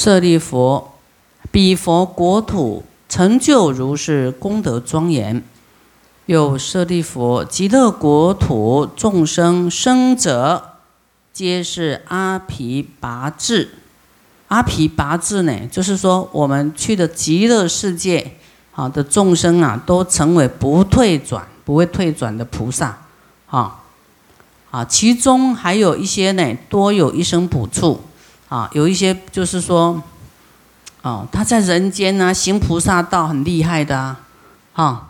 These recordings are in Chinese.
舍利佛，彼佛国土成就如是功德庄严。有舍利佛，极乐国土众生生者，皆是阿毗跋致。阿毗跋致呢，就是说我们去的极乐世界，好的众生啊，都成为不退转、不会退转的菩萨。啊啊，其中还有一些呢，多有一生补处。啊，有一些就是说，哦，他在人间呢，行菩萨道很厉害的啊，哈。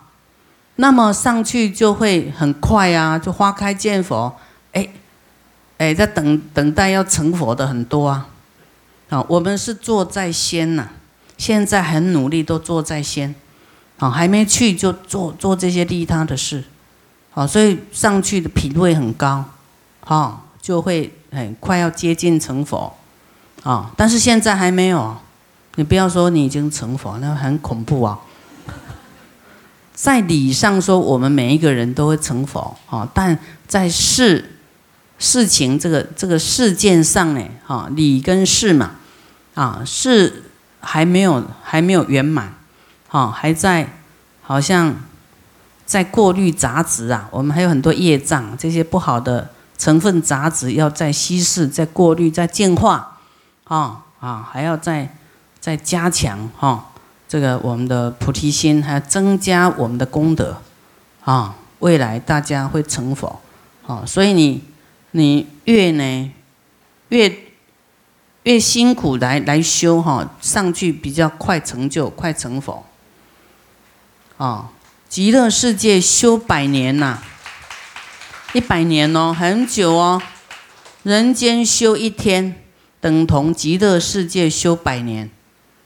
那么上去就会很快啊，就花开见佛，哎，哎，在等等待要成佛的很多啊，啊，我们是坐在先呐，现在很努力都坐在先，啊，还没去就做做这些利他的事，好，所以上去的品位很高，哈，就会很快要接近成佛，啊，但是现在还没有，你不要说你已经成佛，那很恐怖啊。在理上说，我们每一个人都会成佛啊，但在事事情这个这个事件上呢，哈，理跟事嘛，啊，事还没有还没有圆满，哈，还在好像在过滤杂质啊，我们还有很多业障，这些不好的成分杂质要在稀释、在过滤、在净化，啊啊，还要再再加强哈。这个我们的菩提心，还要增加我们的功德，啊，未来大家会成佛，啊，所以你你越呢越越辛苦来来修哈，上去比较快成就，快成佛，啊，极乐世界修百年呐，一百年哦，很久哦，人间修一天，等同极乐世界修百年，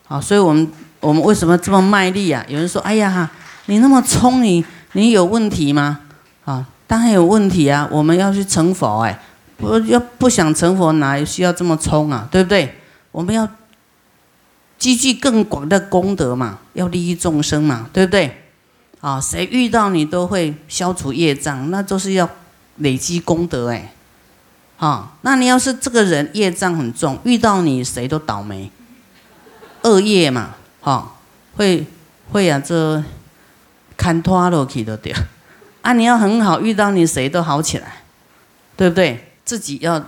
啊，所以我们。我们为什么这么卖力啊？有人说：“哎呀，你那么聪，你你有问题吗？”啊，当然有问题啊！我们要去成佛，哎，不要不想成佛，哪需要这么冲啊？对不对？我们要积聚更广的功德嘛，要利益众生嘛，对不对？啊，谁遇到你都会消除业障，那都是要累积功德哎。啊，那你要是这个人业障很重，遇到你谁都倒霉，恶业嘛。哈，会会啊，这看拖落去都对。啊，你要很好，遇到你谁都好起来，对不对？自己要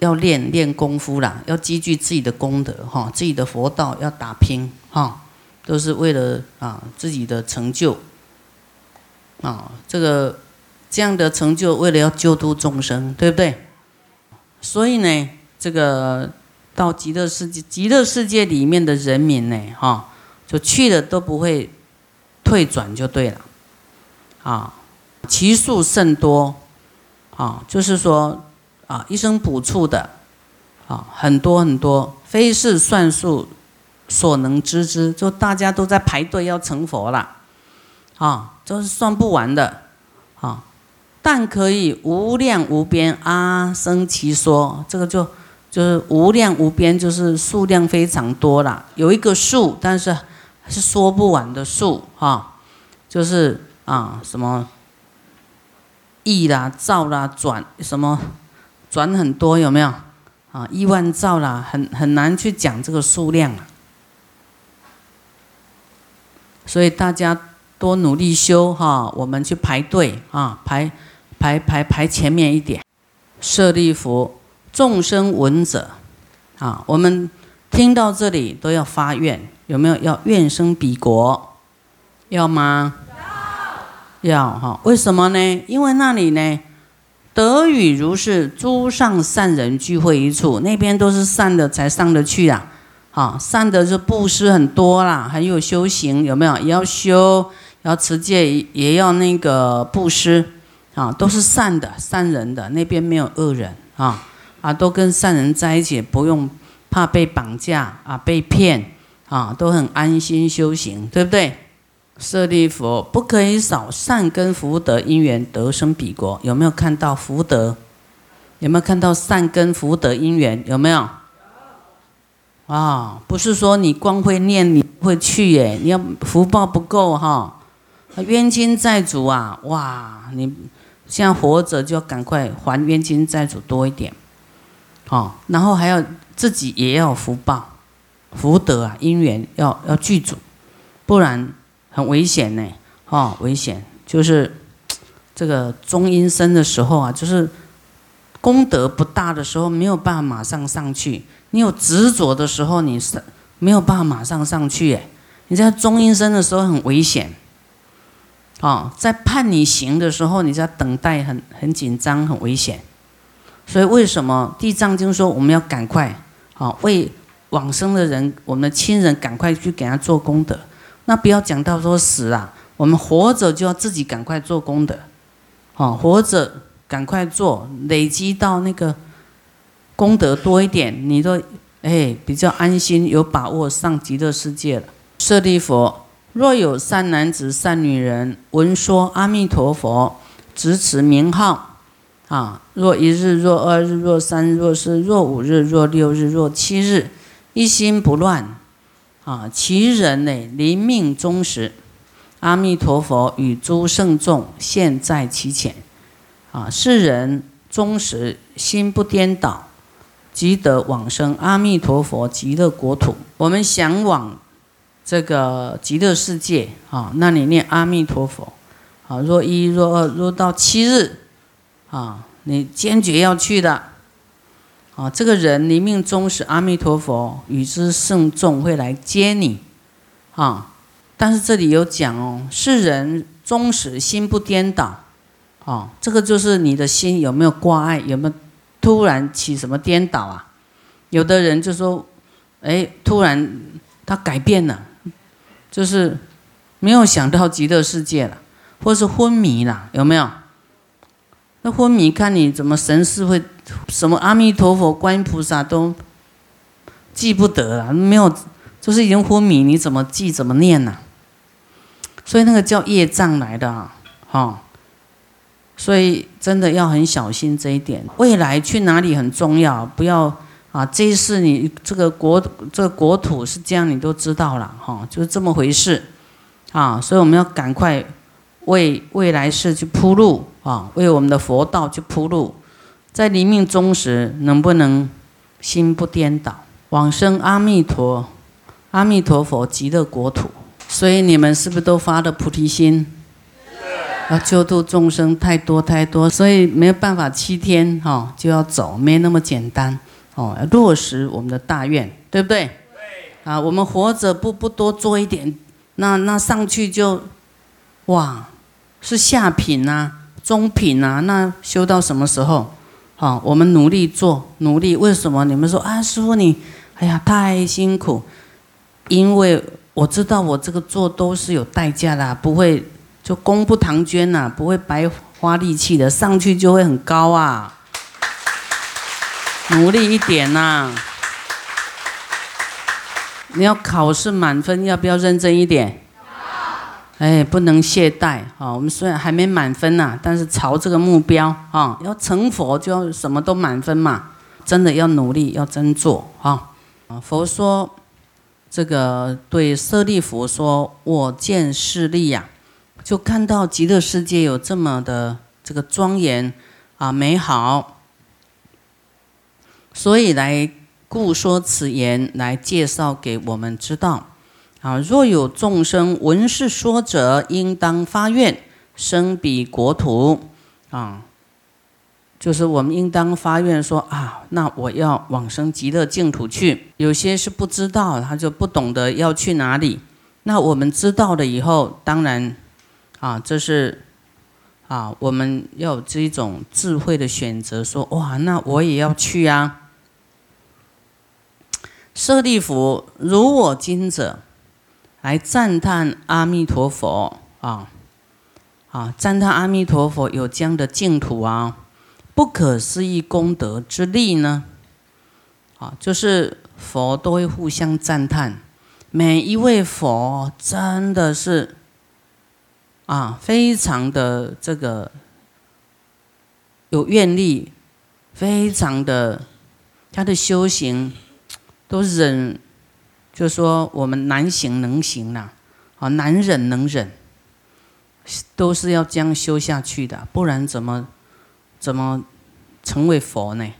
要练练功夫啦，要积聚自己的功德哈，自己的佛道要打拼哈，都是为了啊自己的成就啊，这个这样的成就，为了要救度众生，对不对？所以呢，这个。到极乐世界，极乐世界里面的人民呢，哈，就去了都不会退转就对了，啊，其数甚多，啊，就是说啊，一生补处的，啊，很多很多，非是算数所能知之，就大家都在排队要成佛了，啊，这是算不完的，但可以无量无边阿僧祇说，这个就。就是无量无边，就是数量非常多啦，有一个数，但是是说不完的数哈。就是啊，什么亿啦、兆啦、转什么转很多，有没有啊？亿万兆啦，很很难去讲这个数量啊。所以大家多努力修哈，我们去排队啊，排排排排前面一点，舍利弗。众生闻者，啊，我们听到这里都要发愿，有没有要愿生彼国？要吗？要。要哈？为什么呢？因为那里呢，得与如是诸上善人聚会一处，那边都是善的才上得去啊。好，善的是布施很多啦，还有修行，有没有？也要修，要持戒，也要那个布施，啊，都是善的善人的，那边没有恶人啊。啊，都跟善人在一起，不用怕被绑架啊，被骗啊，都很安心修行，对不对？舍利佛，不可以少善根福德因缘得生彼国。有没有看到福德？有没有看到善根福德因缘？有没有？啊，不是说你光会念你会去耶，你要福报不够哈，冤亲债主啊，哇，你现在活着就要赶快还冤亲债主多一点。哦，然后还要自己也要福报，福德啊，因缘要要具足，不然很危险呢。哦，危险就是这个中阴身的时候啊，就是功德不大的时候，没有办法马上上去。你有执着的时候，你是没有办法马上上去。哎，你在中阴身的时候很危险。哦，在判你刑的时候，你在等待，很很紧张，很危险。所以为什么地藏经说我们要赶快，啊，为往生的人，我们的亲人赶快去给他做功德。那不要讲到说死啊，我们活着就要自己赶快做功德，哦，活着赶快做，累积到那个功德多一点，你都哎比较安心，有把握上极乐世界了。舍利佛，若有善男子、善女人闻说阿弥陀佛，执持名号，啊，若一日、若二日、若三日、若四、若五日、若六日、若七日，一心不乱。啊，其人呢，临命终时，阿弥陀佛与诸圣众现，在其前。啊，世人终时心不颠倒，即得往生阿弥陀佛极乐国土。我们向往这个极乐世界啊，那你念阿弥陀佛。啊，若一若二若到七日，啊，你坚决要去的。啊，这个人临命终时，阿弥陀佛与之圣众会来接你，啊！但是这里有讲哦，世人终时心不颠倒，啊，这个就是你的心有没有挂碍，有没有突然起什么颠倒啊？有的人就说，哎，突然他改变了，就是没有想到极乐世界了，或是昏迷了，有没有？那昏迷看你怎么神识会？什么阿弥陀佛、观音菩萨都记不得了，没有，就是已经昏迷，你怎么记、怎么念呢？所以那个叫业障来的啊，哈。所以真的要很小心这一点。未来去哪里很重要，不要啊，这一世你这个国、这个国土是这样，你都知道了，哈，就是这么回事啊。所以我们要赶快为未来世去铺路啊，为我们的佛道去铺路。在临命终时，能不能心不颠倒，往生阿弥陀、阿弥陀佛极乐国土？所以你们是不是都发的菩提心？要救度众生太多太多，所以没有办法七天哈就要走，没那么简单哦。要落实我们的大愿，对不对？啊，我们活着不不多做一点，那那上去就哇，是下品呐，中品呐，那修到什么时候？好，我们努力做，努力。为什么你们说啊，师傅你，哎呀，太辛苦。因为我知道我这个做都是有代价的，不会就功不唐捐呐，不会白花力气的，上去就会很高啊。努力一点呐。你要考试满分，要不要认真一点？哎，不能懈怠啊！我们虽然还没满分呐，但是朝这个目标啊，要成佛就要什么都满分嘛。真的要努力，要真做啊！啊，佛说这个对舍利弗说：“我见势利呀，就看到极乐世界有这么的这个庄严啊美好，所以来故说此言来介绍给我们知道。”啊！若有众生闻是说者，应当发愿生彼国土。啊，就是我们应当发愿说啊，那我要往生极乐净土去。有些是不知道，他就不懂得要去哪里。那我们知道了以后，当然啊，这是啊，我们要有这一种智慧的选择，说哇，那我也要去啊。舍利弗，如我今者。来赞叹阿弥陀佛啊啊！赞叹阿弥陀佛有这样的净土啊，不可思议功德之力呢啊！就是佛都会互相赞叹，每一位佛真的是啊，非常的这个有愿力，非常的他的修行都忍。就说我们难行能行呐，啊，难忍能忍，都是要这样修下去的，不然怎么怎么成为佛呢？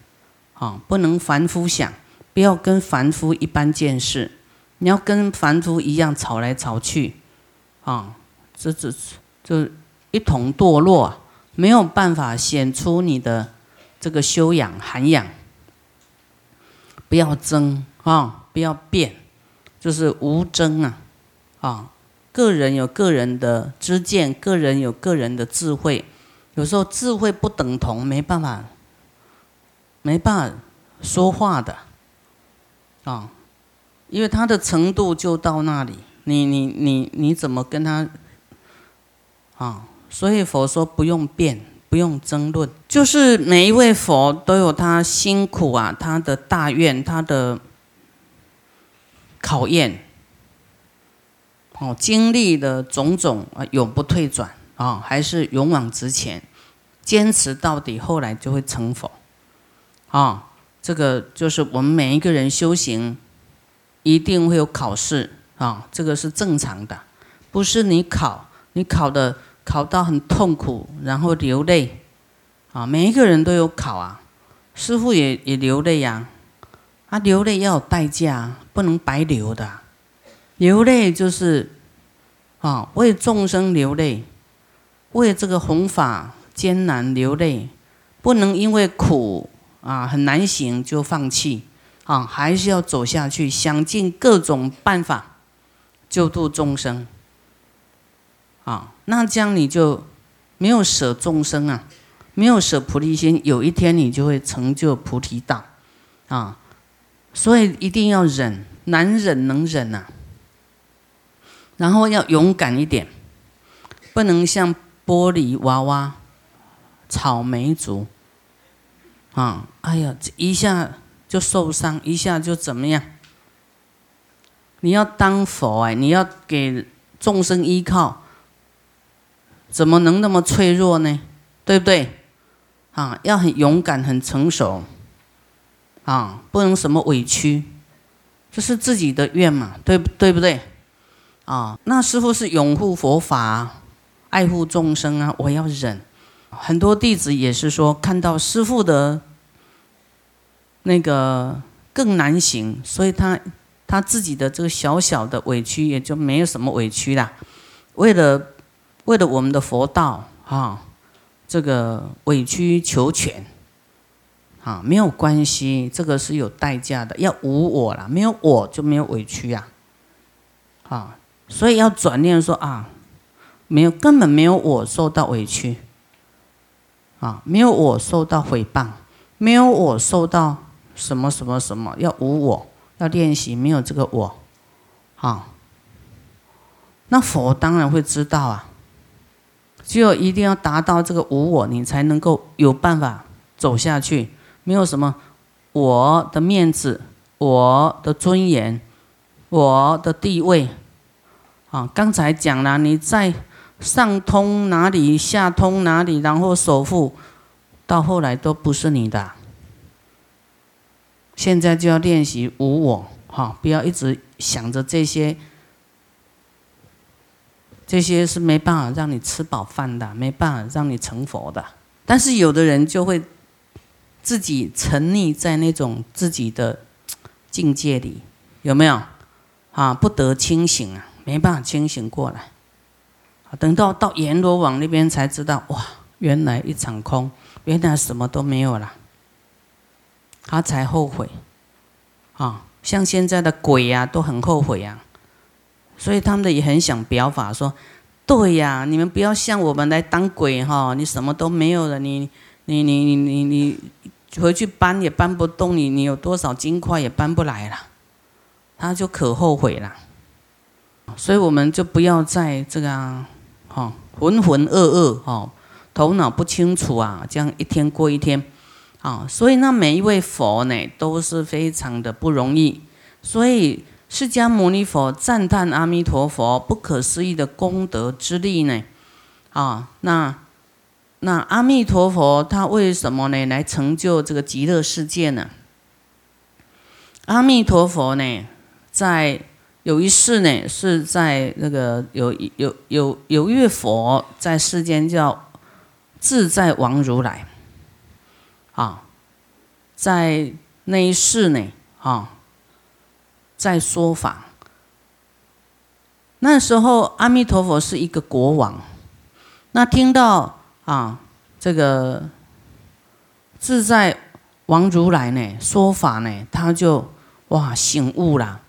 啊，不能凡夫想，不要跟凡夫一般见识，你要跟凡夫一样吵来吵去，啊，这这就一同堕落，没有办法显出你的这个修养涵养。不要争啊，不要变，就是无争啊，啊，个人有个人的知见，个人有个人的智慧，有时候智慧不等同，没办法，没办法说话的，啊。因为他的程度就到那里，你你你你怎么跟他啊？所以佛说不用辩，不用争论，就是每一位佛都有他辛苦啊，他的大愿，他的考验，哦，经历的种种啊，永不退转啊，还是勇往直前，坚持到底，后来就会成佛啊。这个就是我们每一个人修行。一定会有考试啊，这个是正常的，不是你考，你考的考到很痛苦，然后流泪，啊，每一个人都有考啊，师傅也也流泪呀，啊，啊流泪要有代价，不能白流的，流泪就是啊，为众生流泪，为这个弘法艰难流泪，不能因为苦啊很难行就放弃。啊，还是要走下去，想尽各种办法救度众生。啊，那这样你就没有舍众生啊，没有舍菩提心，有一天你就会成就菩提道。啊，所以一定要忍，难忍能忍呐。然后要勇敢一点，不能像玻璃娃娃、草莓族。啊，哎呀，一下。就受伤一下就怎么样？你要当佛哎，你要给众生依靠，怎么能那么脆弱呢？对不对？啊，要很勇敢、很成熟，啊，不能什么委屈，这是自己的愿嘛，对对？不对？啊，那师傅是拥护佛法、爱护众生啊，我要忍。很多弟子也是说，看到师傅的。那个更难行，所以他他自己的这个小小的委屈也就没有什么委屈啦。为了为了我们的佛道啊，这个委曲求全啊没有关系，这个是有代价的，要无我啦，没有我就没有委屈呀。啊，所以要转念说啊，没有根本没有我受到委屈啊，没有我受到诽谤，没有我受到。什么什么什么要无我，要练习没有这个我，啊，那佛当然会知道啊，只有一定要达到这个无我，你才能够有办法走下去。没有什么我的面子、我的尊严、我的地位，啊，刚才讲了，你在上通哪里，下通哪里，然后首富，到后来都不是你的。现在就要练习无我，哈，不要一直想着这些，这些是没办法让你吃饱饭的，没办法让你成佛的。但是有的人就会自己沉溺在那种自己的境界里，有没有？啊，不得清醒啊，没办法清醒过来。等到到阎罗王那边才知道，哇，原来一场空，原来什么都没有了。他才后悔，啊，像现在的鬼呀，都很后悔呀，所以他们的也很想表法说，对呀，你们不要像我们来当鬼哈，你什么都没有了，你你你你你你回去搬也搬不动，你你有多少金块也搬不来了，他就可后悔了，所以我们就不要在这个哈浑浑噩噩哦，头脑不清楚啊，这样一天过一天。啊，所以那每一位佛呢，都是非常的不容易。所以释迦牟尼佛赞叹阿弥陀佛不可思议的功德之力呢。啊，那那阿弥陀佛他为什么呢来成就这个极乐世界呢？阿弥陀佛呢，在有一世呢，是在那个有有有有一位佛在世间叫自在王如来。啊，在那一世呢，啊，在说法，那时候阿弥陀佛是一个国王，那听到啊这个自在王如来呢说法呢，他就哇醒悟了。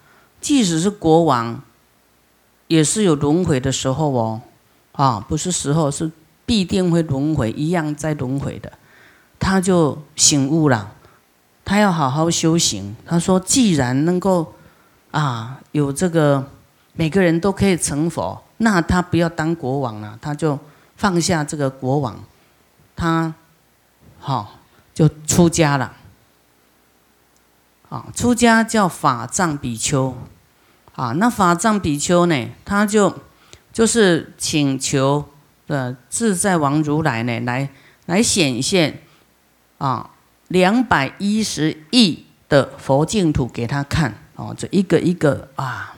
即使是国王，也是有轮回的时候哦，啊不是时候，是必定会轮回，一样在轮回的。他就醒悟了，他要好好修行。他说：“既然能够啊有这个每个人都可以成佛，那他不要当国王了，他就放下这个国王，他好就出家了。啊，出家叫法藏比丘。啊，那法藏比丘呢，他就就是请求的自在王如来呢，来来显现。”啊，两百一十亿的佛净土给他看哦，这一个一个啊，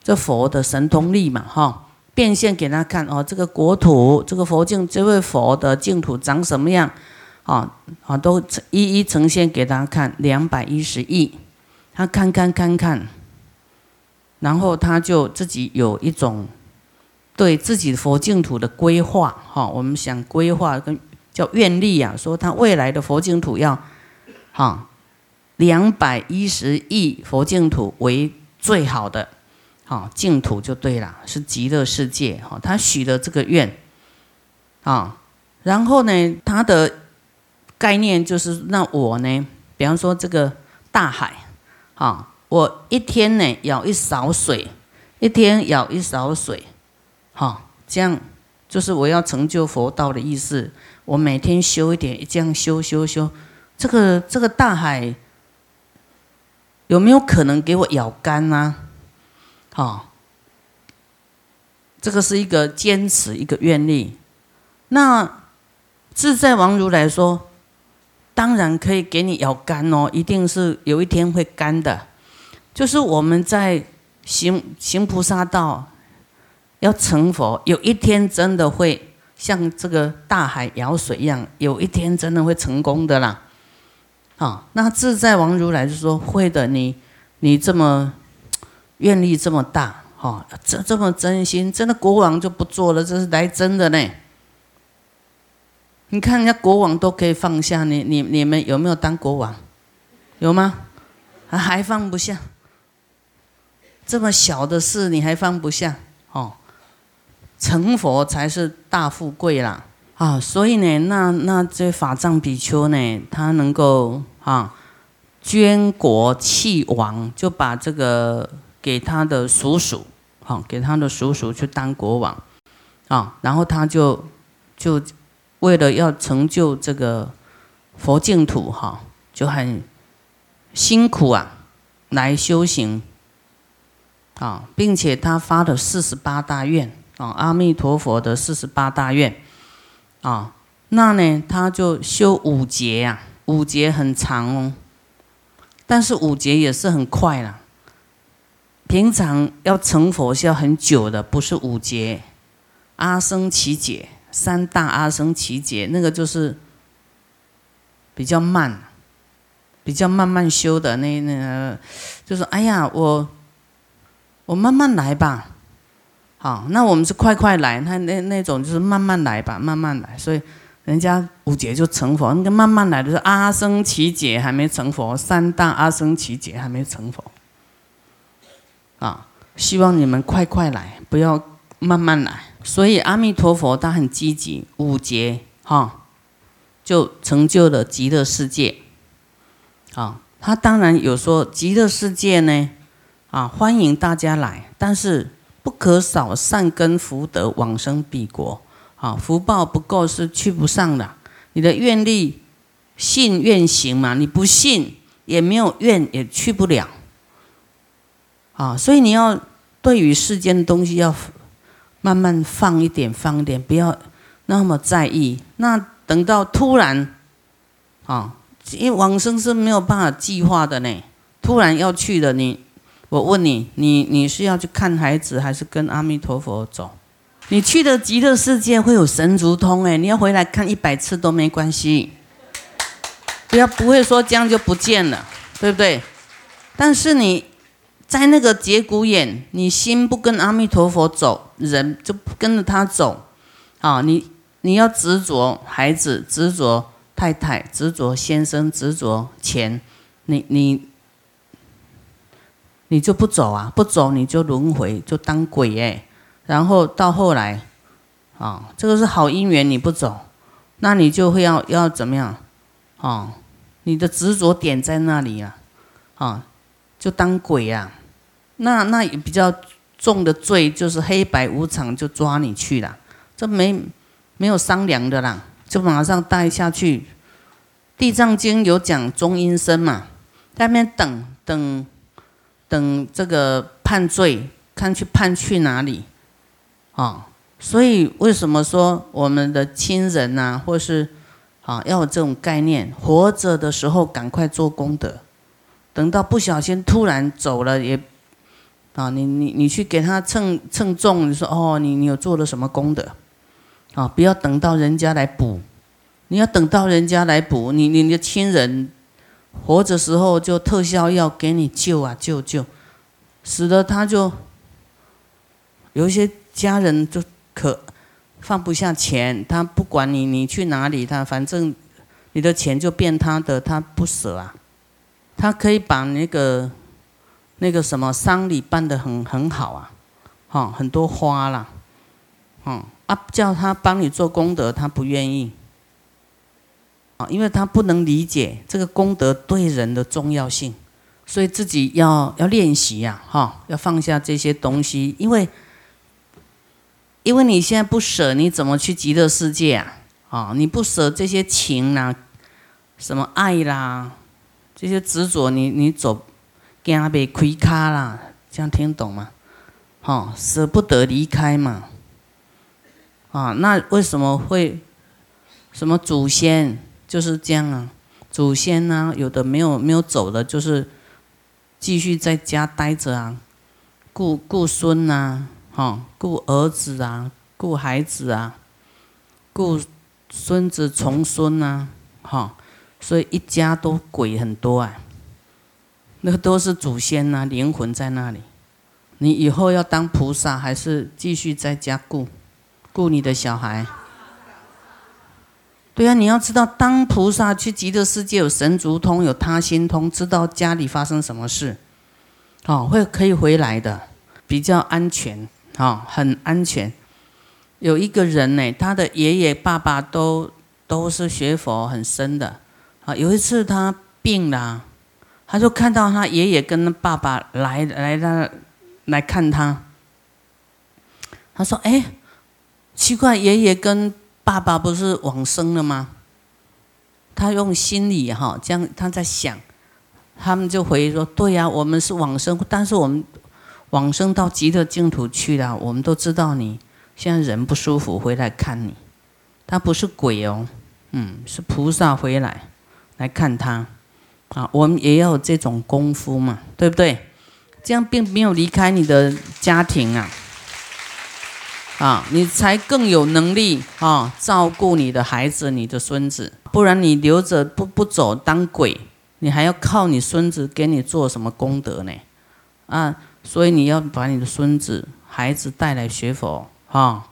这佛的神通力嘛，哈，变现给他看哦，这个国土，这个佛净，这位佛的净土长什么样？啊啊，都一一呈现给他看，两百一十亿，他看看看看，然后他就自己有一种对自己佛净土的规划，哈，我们想规划跟。叫愿力啊，说他未来的佛净土要，哈，两百一十亿佛净土为最好的，哈净土就对了，是极乐世界哈。他许的这个愿，啊，然后呢，他的概念就是，那我呢，比方说这个大海，啊，我一天呢舀一勺水，一天舀一勺水，哈，这样就是我要成就佛道的意思。我每天修一点，这样修修修，这个这个大海有没有可能给我咬干呢？好，这个是一个坚持，一个愿力。那自在王如来说，当然可以给你咬干哦，一定是有一天会干的。就是我们在行行菩萨道，要成佛，有一天真的会。像这个大海舀水一样，有一天真的会成功的啦。啊，那自在王如来就说会的，你你这么愿力这么大，哈，这这么真心，真的国王就不做了，这是来真的呢。你看人家国王都可以放下，你你你们有没有当国王？有吗？还放不下？这么小的事你还放不下？哦。成佛才是大富贵啦啊！所以呢，那那这法藏比丘呢，他能够啊捐国弃王，就把这个给他的叔叔，好给他的叔叔去当国王啊。然后他就就为了要成就这个佛净土哈，就很辛苦啊来修行啊，并且他发了四十八大愿。啊，阿弥陀佛的四十八大愿，啊，那呢，他就修五劫呀，五劫很长哦，但是五劫也是很快啦。平常要成佛是要很久的，不是五劫，阿僧祇劫，三大阿僧祇劫，那个就是比较慢，比较慢慢修的那那个，就是哎呀，我我慢慢来吧。好，那我们是快快来，那那那种就是慢慢来吧，慢慢来。所以人家五劫就成佛，那个慢慢来的是阿僧祇劫还没成佛，三大阿僧祇劫还没成佛。啊，希望你们快快来，不要慢慢来。所以阿弥陀佛他很积极，五劫哈就成就了极乐世界。啊，他当然有说极乐世界呢，啊欢迎大家来，但是。不可少善根福德往生彼国，啊，福报不够是去不上的。你的愿力信愿行嘛，你不信也没有愿也去不了，啊，所以你要对于世间的东西要慢慢放一点，放一点，不要那么在意。那等到突然，啊，因为往生是没有办法计划的呢，突然要去的你。我问你，你你是要去看孩子，还是跟阿弥陀佛走？你去的极乐世界会有神足通哎，你要回来看一百次都没关系。不要不会说这样就不见了，对不对？但是你在那个节骨眼，你心不跟阿弥陀佛走，人就不跟着他走。啊，你你要执着孩子，执着太太，执着先生，执着钱，你你你就不走啊，不走你就轮回，就当鬼哎。然后到后来，啊，这个是好姻缘，你不走，那你就会要要怎么样？啊，你的执着点在那里啊，啊，就当鬼呀。那那也比较重的罪就是黑白无常，就抓你去了，这没没有商量的啦，就马上带下去。地藏经有讲中阴身嘛，在那边等等等这个判罪，看去判去哪里。啊，所以为什么说我们的亲人呐，或是啊，要有这种概念，活着的时候赶快做功德，等到不小心突然走了也，啊，你你你去给他称称重，你说哦，你你有做了什么功德？啊，不要等到人家来补，你要等到人家来补，你你的亲人活着时候就特效药给你救啊救救，使得他就有一些。家人就可放不下钱，他不管你，你去哪里，他反正你的钱就变他的，他不舍啊。他可以把那个那个什么丧礼办得很很好啊，哈，很多花啦，嗯啊，叫他帮你做功德，他不愿意啊，因为他不能理解这个功德对人的重要性，所以自己要要练习呀，哈，要放下这些东西，因为。因为你现在不舍，你怎么去极乐世界啊？啊，你不舍这些情啦，什么爱啦，这些执着，你你走，惊未亏卡啦，这样听懂吗？哈，舍不得离开嘛。啊，那为什么会什么祖先就是这样啊？祖先呢，有的没有没有走的，就是继续在家待着啊，顾顾孙呐。哈，顾儿子啊，顾孩子啊，顾孙子重孙呐，哈，所以一家都鬼很多啊。那都是祖先呐，灵魂在那里。你以后要当菩萨，还是继续在家顾，顾你的小孩？对啊，你要知道，当菩萨去极乐世界，有神足通，有他心通，知道家里发生什么事，哦，会可以回来的，比较安全。好，很安全。有一个人呢，他的爷爷、爸爸都都是学佛很深的。啊，有一次他病了，他就看到他爷爷跟爸爸来来他来看他。他说：“哎，奇怪，爷爷跟爸爸不是往生了吗？”他用心里哈这样他在想，他们就回说：“对呀，我们是往生，但是我们。”往生到极乐净土去了，我们都知道你现在人不舒服，回来看你。他不是鬼哦，嗯，是菩萨回来来看他。啊，我们也要这种功夫嘛，对不对？这样并没有离开你的家庭啊，啊，你才更有能力啊照顾你的孩子、你的孙子。不然你留着不不走当鬼，你还要靠你孙子给你做什么功德呢？啊？所以你要把你的孙子、孩子带来学佛，哈。